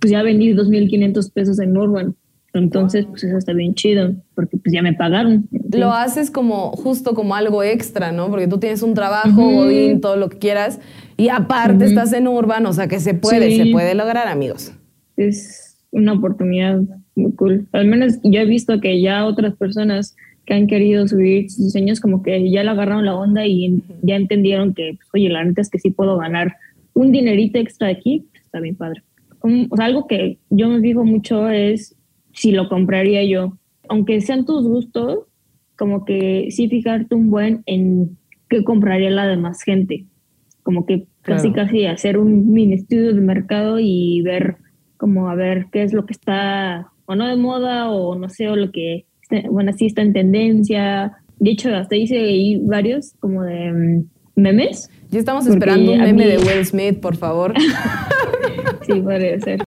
pues ya vendí 2.500 pesos en Urban. Entonces, pues eso está bien chido, porque pues ya me pagaron. Lo haces como justo como algo extra, ¿no? Porque tú tienes un trabajo, godín, todo lo que quieras, y aparte estás en Urban, o sea que se puede, se puede lograr, amigos. Es una oportunidad muy cool. Al menos yo he visto que ya otras personas que han querido subir sus diseños como que ya le agarraron la onda y ya entendieron que, pues, oye, la neta es que sí puedo ganar un dinerito extra aquí, está bien padre. O sea, algo que yo me fijo mucho es si lo compraría yo. Aunque sean tus gustos, como que sí fijarte un buen en qué compraría la demás gente. Como que casi casi hacer un mini estudio de mercado y ver como a ver qué es lo que está o no de moda o no sé, o lo que, bueno, sí está en tendencia. De hecho, hasta hice ahí varios como de mm, memes. Ya estamos esperando un meme de Will Smith, por favor. sí, podría ser.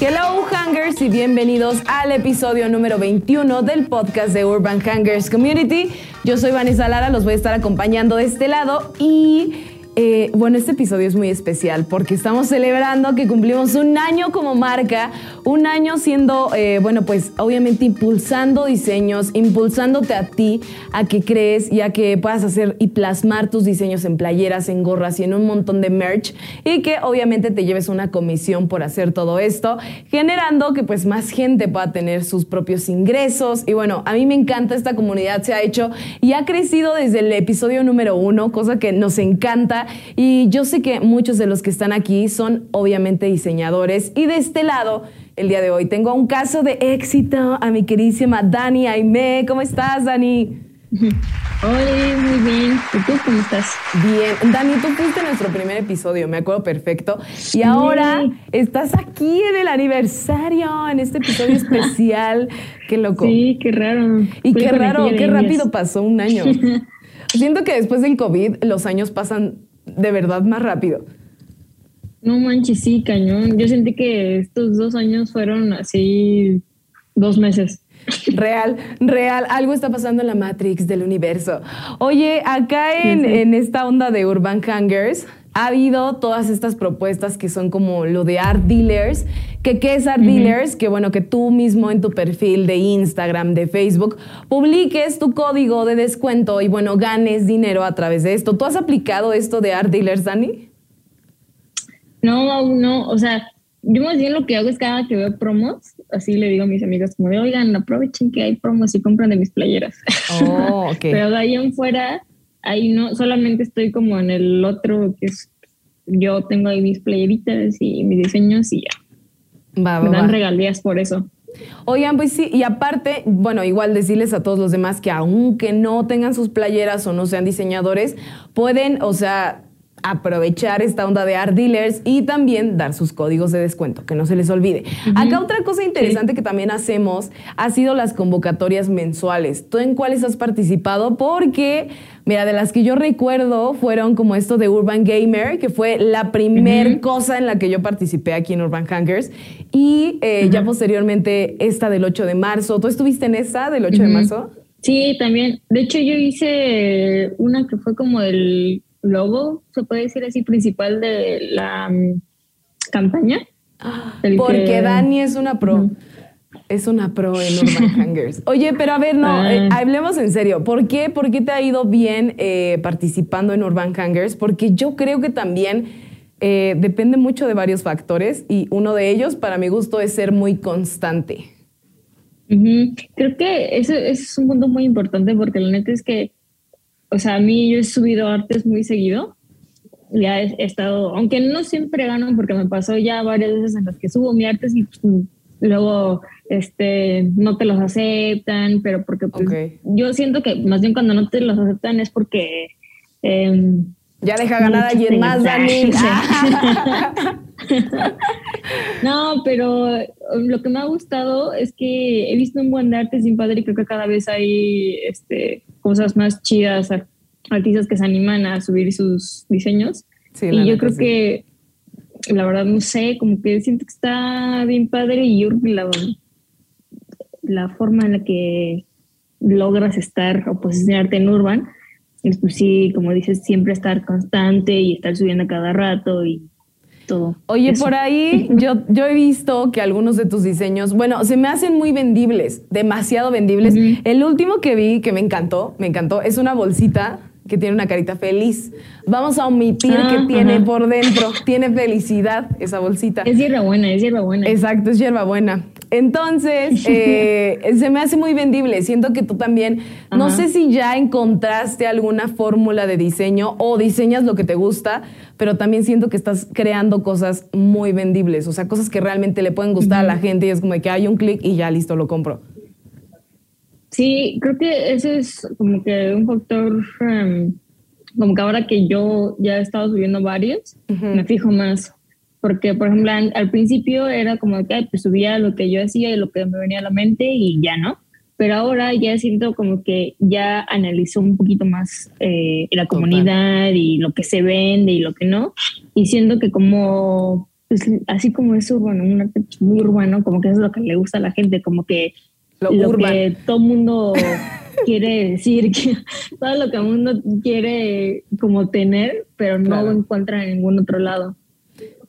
Hello Hangers y bienvenidos al episodio número 21 del podcast de Urban Hangers Community. Yo soy Vanessa Lara, los voy a estar acompañando de este lado y eh, bueno, este episodio es muy especial porque estamos celebrando que cumplimos un año como marca, un año siendo, eh, bueno, pues obviamente impulsando diseños, impulsándote a ti a que crees y a que puedas hacer y plasmar tus diseños en playeras, en gorras y en un montón de merch y que obviamente te lleves una comisión por hacer todo esto, generando que pues más gente pueda tener sus propios ingresos. Y bueno, a mí me encanta esta comunidad, se ha hecho y ha crecido desde el episodio número uno, cosa que nos encanta y yo sé que muchos de los que están aquí son obviamente diseñadores. Y de este lado, el día de hoy, tengo un caso de éxito a mi queridísima Dani Aime. ¿Cómo estás, Dani? Hola, muy bien. ¿Y tú cómo estás? Bien. Dani, tú fuiste nuestro primer episodio, me acuerdo perfecto. Y ahora estás aquí en el aniversario, en este episodio especial. Qué loco. Sí, qué raro. Y qué raro, qué rápido pasó un año. Siento que después del COVID los años pasan de verdad más rápido. No manches, sí, cañón. Yo sentí que estos dos años fueron así dos meses. Real, real. Algo está pasando en la Matrix del universo. Oye, acá en, en esta onda de Urban Hangers, ha habido todas estas propuestas que son como lo de art dealers, que qué es art dealers, que bueno, que tú mismo en tu perfil de Instagram, de Facebook, publiques tu código de descuento y bueno, ganes dinero a través de esto. ¿Tú has aplicado esto de art dealers, Dani? No, no, o sea, yo más bien lo que hago es cada que veo promos, así le digo a mis amigas como de, oigan, aprovechen que hay promos y compran de mis playeras. Oh. Pero de ahí en fuera ahí no, solamente estoy como en el otro que es, yo tengo ahí mis playeritas y mis diseños y ya. Va, Me dan regalías por eso. Oigan, pues sí, y aparte, bueno, igual decirles a todos los demás que aunque no tengan sus playeras o no sean diseñadores, pueden, o sea, aprovechar esta onda de art dealers y también dar sus códigos de descuento, que no se les olvide. Acá otra cosa interesante que también hacemos ha sido las convocatorias mensuales. ¿Tú en cuáles has participado? Porque, mira, de las que yo recuerdo fueron como esto de Urban Gamer, que fue la primer cosa en la que yo participé aquí en Urban Hankers, y eh, ya posteriormente esta del 8 de marzo. ¿Tú estuviste en esa del 8 de marzo? Sí, también. De hecho, yo hice una que fue como el logo, se puede decir así, principal de la mm, campaña. Porque Dani es una pro. Es una pro en Urban Hangers. Oye, pero a ver, no, ah. eh, hablemos en serio. ¿Por qué, ¿Por qué te ha ido bien eh, participando en Urban Hangers? Porque yo creo que también eh, depende mucho de varios factores y uno de ellos, para mi gusto, es ser muy constante. Creo que eso, es un punto muy importante porque la neta es que o sea, a mí yo he subido artes muy seguido. Ya he, estado, aunque no siempre gano, porque me pasó ya varias veces en las que subo mi arte y pues, luego este, no te los aceptan, pero porque pues, yo siento que más bien cuando no te los aceptan es porque... Em, ya deja ganar a alguien más, Dani. no, pero lo que me ha gustado es que he visto un buen de arte sin padre y creo que cada vez hay este, cosas más chidas, artistas que se animan a subir sus diseños. y yo creo que, la verdad, no sé, como que siento que está bien padre y yo la, la forma en la que logras estar o posicionarte en Urban es pues sí, como dices, siempre estar constante y estar subiendo cada rato y todo. Oye, por ahí yo, yo he visto que algunos de tus diseños, bueno, se me hacen muy vendibles, demasiado vendibles. El último que vi que me encantó, me encantó, es una bolsita que tiene una carita feliz. Vamos a omitir que ah, tiene por dentro, tiene felicidad esa bolsita. Es hierbabuena, es hierbabuena. Exacto, es hierbabuena. Entonces, eh, se me hace muy vendible. Siento que tú también, no sé si ya encontraste alguna fórmula de diseño o diseñas lo que te gusta, pero también siento que estás creando cosas muy vendibles, o sea, cosas que realmente le pueden gustar a la gente y es como que hay un clic y ya listo, lo compro. Sí, creo que ese es como que un factor, em, como que ahora que yo ya he estado subiendo varios, me fijo más. Porque, por ejemplo, al, principio era como que pues, subía lo que yo hacía y lo que me venía a la mente y ya no. Pero ahora ya siento como que ya analizo un poquito más eh, la comunidad y lo que se vende y lo que no. Y siento que como, pues, así como es urbano, un arte muy urbano, como que eso es lo que le gusta a la gente, como que lo, que todo mundo quiere decir, que todo lo que el mundo quiere como tener, pero no lo encuentra en ningún otro lado.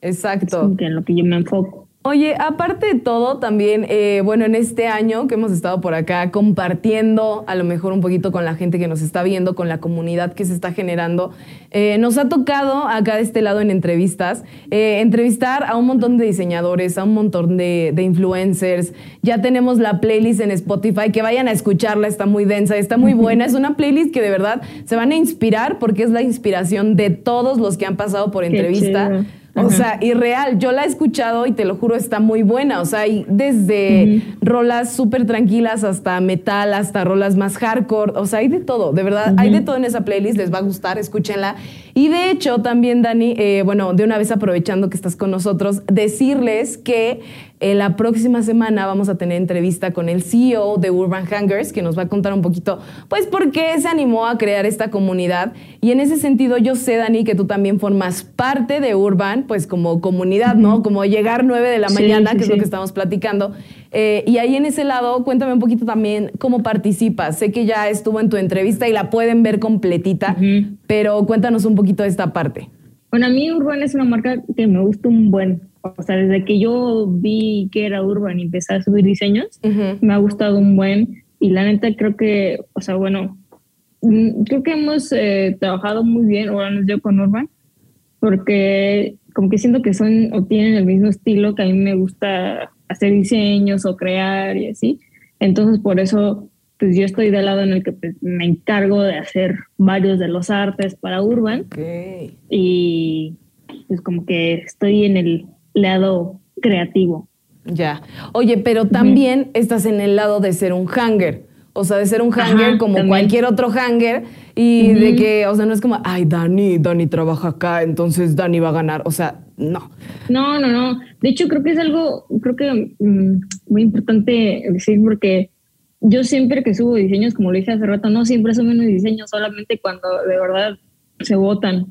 Exacto. Es en lo que yo me enfoco. Oye, aparte de todo, también, eh, bueno, en este año que hemos estado por acá compartiendo a lo mejor un poquito con la gente que nos está viendo, con la comunidad que se está generando, eh, nos ha tocado acá de este lado en entrevistas, eh, entrevistar a un montón de diseñadores, a un montón de, de, influencers. Ya tenemos la playlist en Spotify, que vayan a escucharla, está muy densa, está muy buena. Es una playlist que de verdad se van a inspirar porque es la inspiración de todos los que han pasado por entrevista. O sea, y real, yo la he escuchado y te lo juro, está muy buena. O sea, hay desde rolas súper tranquilas hasta metal, hasta rolas más hardcore. O sea, hay de todo, de verdad, hay de todo en esa playlist, les va a gustar, escúchenla. Y de hecho, también, Dani, eh, bueno, de una vez aprovechando que estás con nosotros, decirles que eh, la próxima semana vamos a tener entrevista con el CEO de Urban Hangers, que nos va a contar un poquito, pues, por qué se animó a crear esta comunidad. Y en ese sentido, yo sé, Dani, que tú también formas parte de Urban, pues, como comunidad, ¿no? Como llegar 9 de la mañana, que es lo que estamos platicando. Eh, y ahí en ese lado, cuéntame un poquito también cómo participas. Sé que ya estuvo en tu entrevista y la pueden ver completita, pero cuéntanos un poquito de esta parte. Bueno, a mí Urban es una marca que me gusta un buen. O sea, desde que yo vi que era Urban y empecé a subir diseños, me ha gustado un buen. Y la neta creo que, o sea, bueno, mm, creo que hemos eh, trabajado muy bien, ahora nos yo con Urban, porque como que siento que son o tienen el mismo estilo que a mí me gusta hacer diseños o crear y así. Entonces, por eso, pues yo estoy del lado en el que pues, me encargo de hacer varios de los artes para Urban. Y pues como que estoy en el lado creativo. Ya. Oye, pero también estás en el lado de ser un hanger. O sea, de ser un hanger como cualquier otro hanger y de que, o sea, no es como, ay, Dani, Dani trabaja acá, entonces Dani va a ganar. O sea, no. No, no, no. De hecho, creo que es algo, creo que mm, muy importante decir porque yo siempre que subo diseños, como lo dije hace rato, no siempre subo unos diseños, solamente cuando de verdad se votan.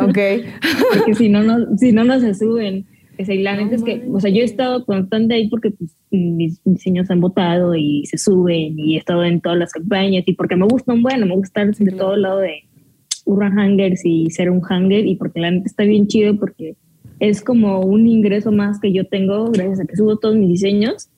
Ok. porque si no, no, si no, no se suben. Y la neta es que, o sea, yo he estado constante ahí porque pues, mis diseños han votado y se suben y he estado en todas las campañas y porque me gustan, bueno, me gusta estar de todo lado de Urban Hangers y ser un hanger y porque la neta está bien chido porque es como un ingreso más que yo tengo gracias a que subo todos mis diseños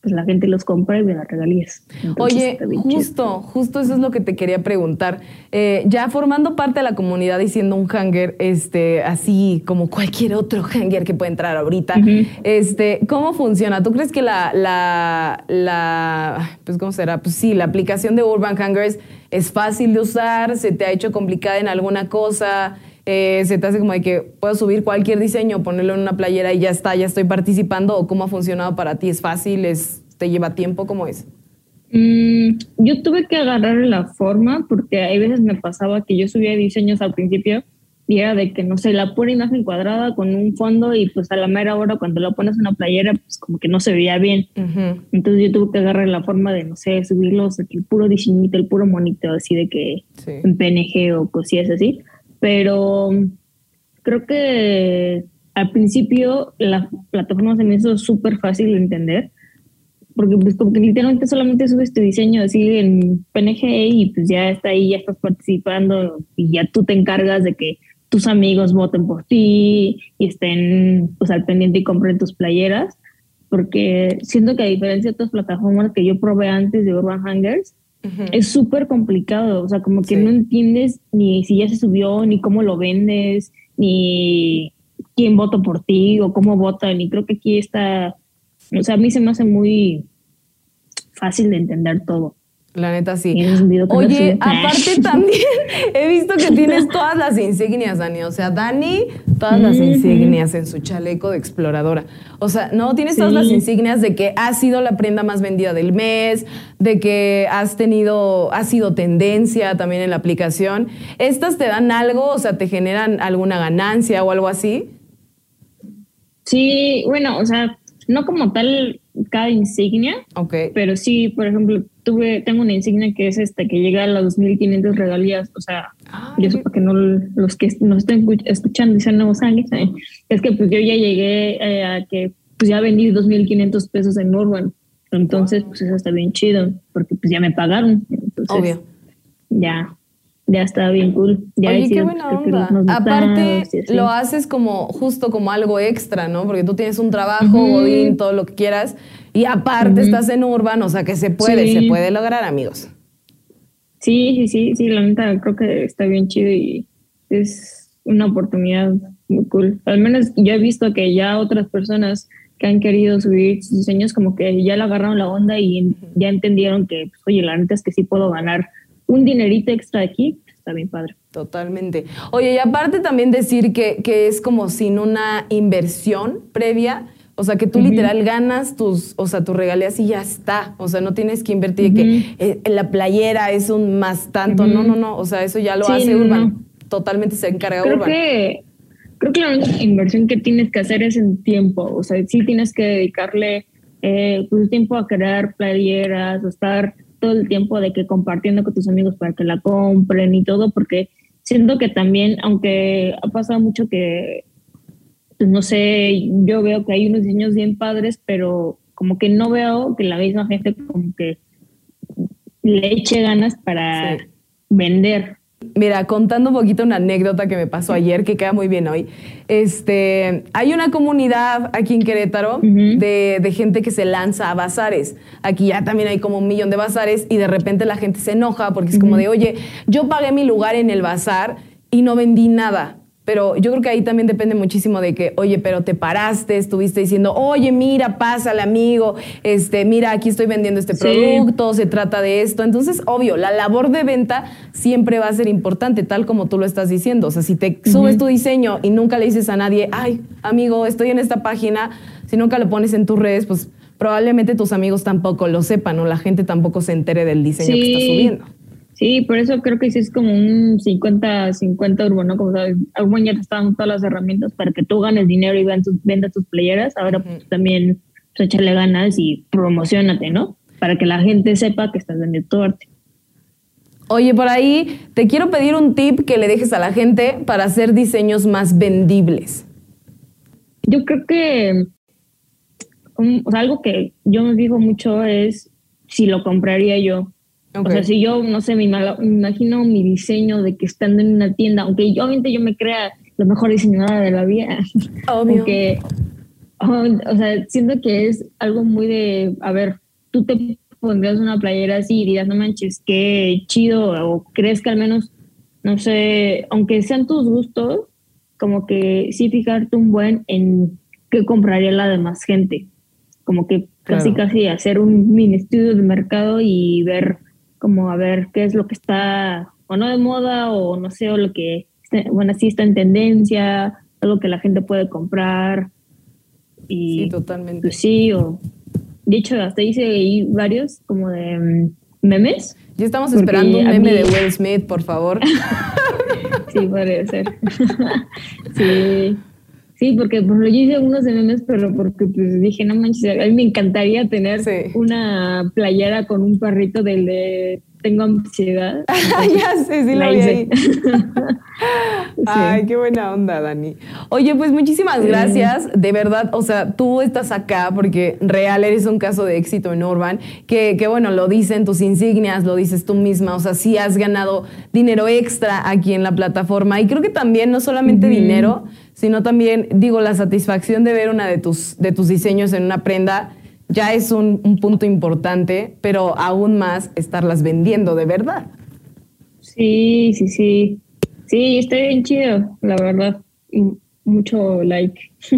pues la gente los compra y me las regalías. Oye, justo, justo eso es lo que te quería preguntar. Eh, ya formando parte de la comunidad y siendo un hanger, este, así como cualquier otro hanger que puede entrar ahorita, este, ¿cómo funciona? ¿Tú crees que la, la, la, pues cómo será? Pues sí, la aplicación de Urban Hangers es fácil de usar, se te ha hecho complicada en alguna cosa. Eh, se te hace como de que puedo subir cualquier diseño, ponerlo en una playera y ya está, ya estoy participando, o cómo ha funcionado para ti, ¿es fácil? ¿Es, ¿Te lleva tiempo? ¿Cómo es? Mm, yo tuve que agarrar la forma porque hay veces me pasaba que yo subía diseños al principio y era de que, no sé, la pura imagen cuadrada con un fondo y pues a la mera hora cuando lo pones en una playera, pues como que no se veía bien. Entonces yo tuve que agarrar la forma de, no sé, subirlos, el puro diseñito, el puro monito, así de que en PNG o cosillas así pero creo que al principio la plataforma se me hizo súper fácil de entender porque pues como que literalmente solamente subes tu diseño así en PNG y pues ya está ahí, ya estás participando y ya tú te encargas de que tus amigos voten por ti y estén pues al pendiente y compren tus playeras, porque siento que a diferencia de otras plataformas que yo probé antes de Urban Hangers, es súper complicado, o sea, como que no entiendes ni si ya se subió, ni cómo lo vendes, ni quién vota por ti o cómo votan, y creo que aquí está, o sea, a mí se me hace muy fácil de entender todo. La neta sí. Oye, aparte también he visto que tienes todas las insignias, Dani. O sea, Dani, todas las insignias en su chaleco de exploradora. O sea, no, tienes todas las insignias de que has sido la prenda más vendida del mes, de que has tenido, has sido tendencia también en la aplicación. ¿Estas te dan algo? O sea, ¿te generan alguna ganancia o algo así? Sí, bueno, o sea, no como tal cada insignia, okay. pero sí, por ejemplo, tuve, tengo una insignia que es esta, que llega a las 2.500 regalías, o sea, yo eso para que no los que nos estén escuchando y sean nuevos sangre, es que pues yo ya llegué eh, a que pues ya vendí 2.500 pesos en Urban, entonces pues eso está bien chido, porque pues ya me pagaron, entonces, Obvio. ya, ya está bien cool. Ya Oye, qué buena onda. Aparte, lo haces como justo como algo extra, ¿no? Porque tú tienes un trabajo, Godín, todo lo que quieras, y aparte estás en Urban, o sea que se puede, se puede lograr, amigos. Sí, sí, sí, sí, la neta creo que está bien chido y es una oportunidad muy cool. Al menos yo he visto que ya otras personas que han querido subir sus diseños como que ya le agarraron la onda y ya entendieron que, pues, oye, la neta es que sí puedo ganar un dinerito extra aquí, está bien padre. Totalmente. Oye, y aparte también decir que, que es como sin una inversión previa. O sea, que tú literal ganas tus, o sea, tus regalías y ya está. O sea, no tienes que invertir que eh, la playera es un más tanto. No, no, no. O sea, eso ya lo hace Urban. Totalmente se encarga creo Urban. Que, creo que la única inversión que tienes que hacer es en tiempo. O sea, sí tienes que dedicarle eh, tu tiempo a crear playeras, a estar todo el tiempo de que compartiendo con tus amigos para que la compren y todo, porque siento que también, aunque ha pasado mucho que, pues no sé, yo veo que hay unos diseños bien padres, pero como que no veo que la misma gente como que le eche ganas para vender. Mira, contando un poquito una anécdota que me pasó ayer, que queda muy bien hoy. Este, hay una comunidad aquí en Querétaro de, de, gente que se lanza a bazares. Aquí ya también hay como un millón de bazares y de repente la gente se enoja porque es como de, oye, yo pagué mi lugar en el bazar y no vendí nada. Pero yo creo que ahí también depende muchísimo de que, oye, pero te paraste, estuviste diciendo, oye, mira, pásale, amigo, este, mira, aquí estoy vendiendo este producto, se trata de esto. Entonces, obvio, la labor de venta siempre va a ser importante, tal como tú lo estás diciendo. O sea, si te subes tu diseño y nunca le dices a nadie, ay, amigo, estoy en esta página, si nunca lo pones en tus redes, pues probablemente tus amigos tampoco lo sepan o la gente tampoco se entere del diseño que estás subiendo. Sí, por eso creo que sí es como un 50-50 urbano, como sabes, Urban ya te está dando todas las herramientas para que tú ganes dinero y vendas tus, playeras, ahora pues, también pues, échale ganas y promocionate, ¿no? Para que la gente sepa que estás vendiendo tu arte. Oye, por ahí te quiero pedir un tip que le dejes a la gente para hacer diseños más vendibles. Yo creo que algo que yo me fijo mucho es si lo compraría yo. O sea, si yo, no sé, me imagino mi diseño de que estando en una tienda, aunque yo, obviamente yo me crea lo mejor diseñadora de la vida. Obvio. o sea, siento que es algo muy de, a ver, tú te pondrías una playera así y dirías, no manches, qué chido, o crees que al menos, no sé, aunque sean tus gustos, como que sí fijarte un buen en qué compraría la demás gente. Como que casi, casi hacer un mini estudio de mercado y ver como a ver qué es lo que está o no de moda o no sé, o lo que, bueno, sí está en tendencia, algo que la gente puede comprar. Y, sí, totalmente. Pues sí, o de hecho hasta hice varios como de mm, memes. Ya estamos esperando un meme de Will Smith, por favor. sí, podría ser. sí. Sí, porque por yo hice unos de memes, pero porque pues dije, no manches, a mí me encantaría tener una playera con un perrito del de tengo ansiedad. ya sé, sí lo vi ahí. Ay, qué buena onda, Dani. Oye, pues muchísimas gracias. De verdad, o sea, tú estás acá porque real eres un caso de éxito en Urban, que, que bueno, lo dicen tus insignias, lo dices tú misma, o sea, sí has ganado dinero extra aquí en la plataforma y creo que también no solamente dinero, sino también, digo, la satisfacción de ver una de tus, de tus diseños en una prenda ya es un, un punto importante, pero aún más estarlas vendiendo de verdad. Sí, sí, sí. Sí, está bien chido, la verdad. Mucho like.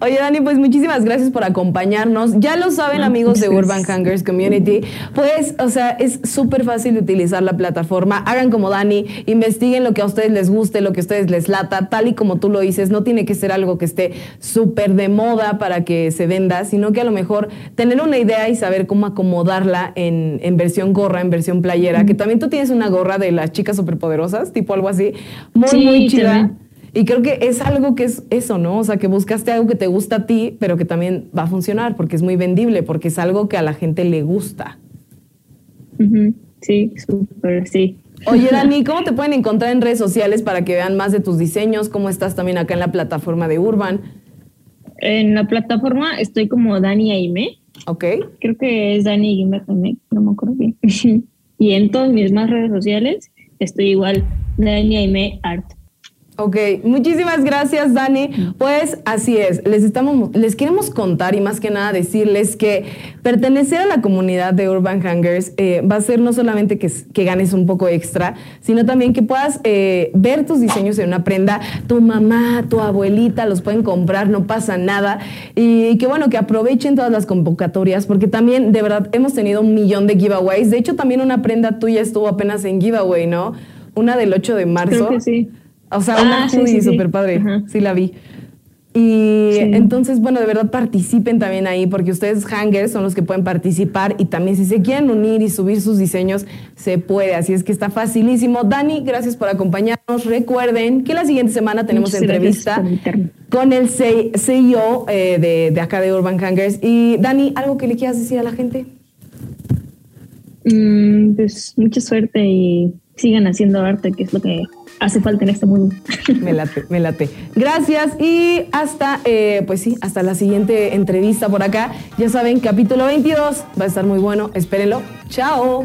Oye, Dani, pues muchísimas gracias por acompañarnos. Ya lo saben, amigos de Urban Hangers Community. Pues, o sea, es súper fácil utilizar la plataforma. Hagan como Dani, investiguen lo que a ustedes les guste, lo que a ustedes les lata, tal y como tú lo dices. No tiene que ser algo que esté súper de moda para que se venda, sino que a lo mejor tener una idea y saber cómo acomodarla en, versión gorra, en versión playera. Que también tú tienes una gorra de las chicas superpoderosas, tipo algo así. Muy, muy chida. Y creo que es algo que es eso, ¿no? O sea, que buscaste algo que te gusta a ti, pero que también va a funcionar porque es muy vendible, porque es algo que a la gente le gusta. Sí, súper, sí. Oye, Dani, ¿cómo te pueden encontrar en redes sociales para que vean más de tus diseños? ¿Cómo estás también acá en la plataforma de Urban? En la plataforma estoy como Dani Aime. Ok. Creo que es Dani Aime también, no me acuerdo bien. y en todas mis más redes sociales estoy igual, Dani Aime Art. Ok, muchísimas gracias Dani. Pues así es, les, estamos, les queremos contar y más que nada decirles que pertenecer a la comunidad de Urban Hangers eh, va a ser no solamente que, que, ganes un poco extra, sino también que puedas eh, ver tus diseños en una prenda. Tu mamá, tu abuelita los pueden comprar, no pasa nada. Y que bueno, que aprovechen todas las convocatorias porque también de verdad hemos tenido un millón de giveaways. De hecho, también una prenda tuya estuvo apenas en giveaway, ¿no? Una del 8 de marzo. Creo que sí. O sea, una ah, sí, súper padre. Sí, la vi. Y entonces, bueno, de verdad participen también ahí, porque ustedes hangers son los que pueden participar y también si se quieren unir y subir sus diseños, se puede. Así es que está facilísimo. Dani, gracias por acompañarnos. Recuerden que la siguiente semana tenemos entrevista con el CEO eh, de, de, acá de Urban Hangers. Y Dani, ¿algo que le quieras decir a la gente? Mm, pues mucha suerte y sigan haciendo arte, que es lo que hace falta en este mundo. Me late, me late. Gracias y hasta, eh, pues sí, hasta la siguiente entrevista por acá. Ya saben, capítulo 22 va a estar muy bueno, espérenlo. Chao.